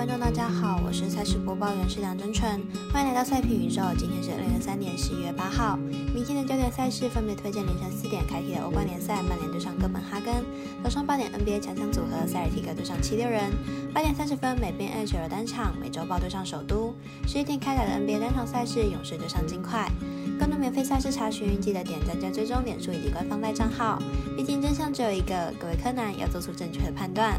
观众，大家好，我是赛事播报员是梁真纯，欢迎来到赛评宇宙。今天是二零二三年十一月八号，明天的焦点赛事分别推荐凌晨四点开踢的欧冠联赛，曼联对上哥本哈根；早上八点 NBA 强强组合，塞尔提克对上七六人；八点三十分美边 H 尔单场，美洲豹对上首都；十一点开打的 NBA 单场赛事，勇士对上金块。更多免费赛事查询，记得点赞加追踪脸书以及官方赖账号。毕竟真相只有一个，各位柯南要做出正确的判断。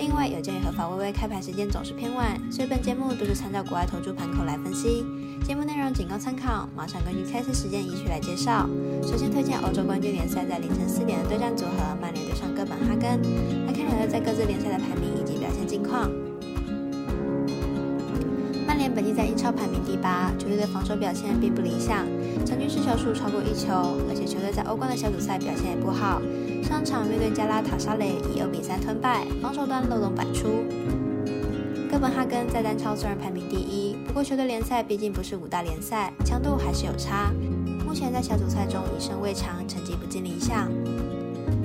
另外，有鉴于合法微微开盘时间总是偏晚，所以本节目都是参照国外投注盘口来分析。节目内容仅供参考，马上根据开赛时间依序来介绍。首先推荐欧洲冠军联赛在凌晨四点的对战组合，曼联对上哥本哈根。来看两队在各自联赛的排名以及表现近况。在英超排名第八，球队的防守表现并不理想，场均失球数超过一球，而且球队在欧冠的小组赛表现也不好。上场面对加拉塔沙雷以二比三吞败，防守端漏洞百出。哥本哈根在单超虽然排名第一，不过球队联赛毕竟不是五大联赛，强度还是有差。目前在小组赛中一胜未尝，成绩不尽理想。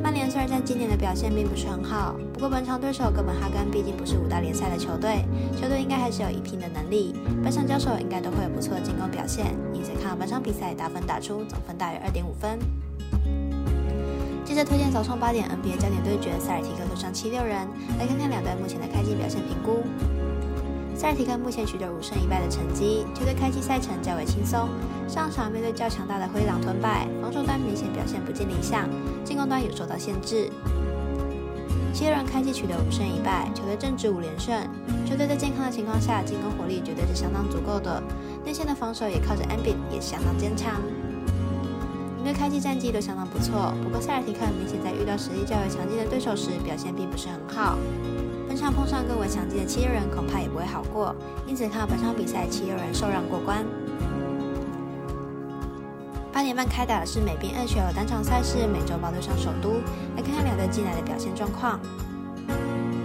曼联虽然在今年的表现并不是很好，不过本场对手哥本哈根毕竟不是五大联赛的球队，球队应该还是有一拼的能力。本场交手应该都会有不错的进攻表现，因此看好本场比赛打分打出总分大约二点五分。接着推荐早上八点 NBA 焦点对决，塞尔提克对上七六人，来看看两队目前的开季表现评估。塞尔提克目前取得五胜一败的成绩，球队开季赛程较为轻松，上场面对较强大的灰狼吞败，防守端明显表现不尽理想，进攻端有受到限制。七六人开季取得五胜一败，球队正值五连胜，球队在健康的情况下，进攻火力绝对是相当足够的，内线的防守也靠着 a m b i 也相当坚强。因为开季战绩都相当不错，不过塞尔提克明显在遇到实力较为强劲的对手时表现并不是很好。本场碰上更为强劲的七六人，恐怕也不会好过。因此看好本场比赛七六人受让过关。八点半开打的是美兵二球单场赛事，美洲豹对上首都，来看看两队近来的表现状况。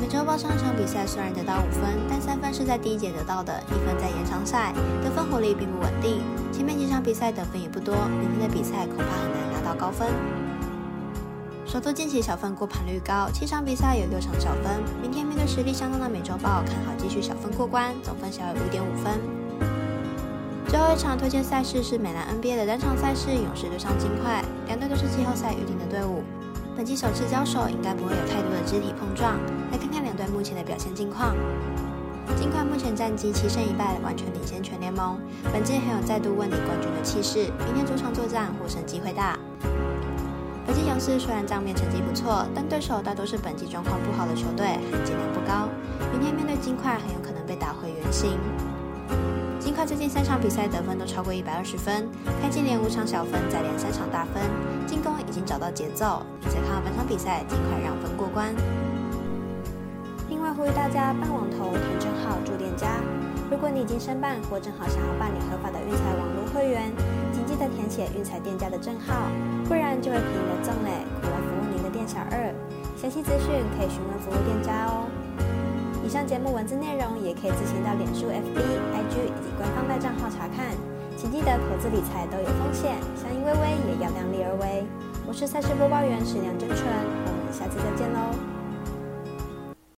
美洲豹上一场比赛虽然得到五分，但三分是在第一节得到的，一分在延长赛，得分火力并不稳定。前面几场比赛得分也不多，明天的比赛恐怕很难拿到高分。首都近期小分过盘率高，七场比赛有六场小分。明天面对实力相当的美洲豹，看好继续小分过关，总分小于五点五分。最后一场推荐赛事是美兰 NBA 的单场赛事，勇士对上金块，两队都是季后赛预定的队伍。本季首次交手，应该不会有太多的肢体碰撞。来看看两队目前的表现近况。金块目前战绩七胜一败，完全领先全联盟。本季很有再度问鼎冠军的气势，明天主场作战获胜机会大。本季勇士虽然账面成绩不错，但对手大多是本季状况不好的球队，含金量不高。明天面对金块，很有可能被打回原形。金块最近三场比赛得分都超过一百二十分，开季连五场小分，再连三场大分，进攻已经找到节奏。因此看好本场比赛尽快让分过关。另外呼吁大家办网投填证号住店家。如果你已经申办或正好想要办理合法的运彩网络会员，写运彩店家的证号，不然就会凭你的证嘞，苦了服务您的店小二。详细资讯可以询问服务店家哦。以上节目文字内容也可以自行到脸书、FB、IG 以及官方代账号查看。请记得投资理财都有风险，相依微微也要量力而为。我是赛事播报员史梁真纯，我们下次再见喽。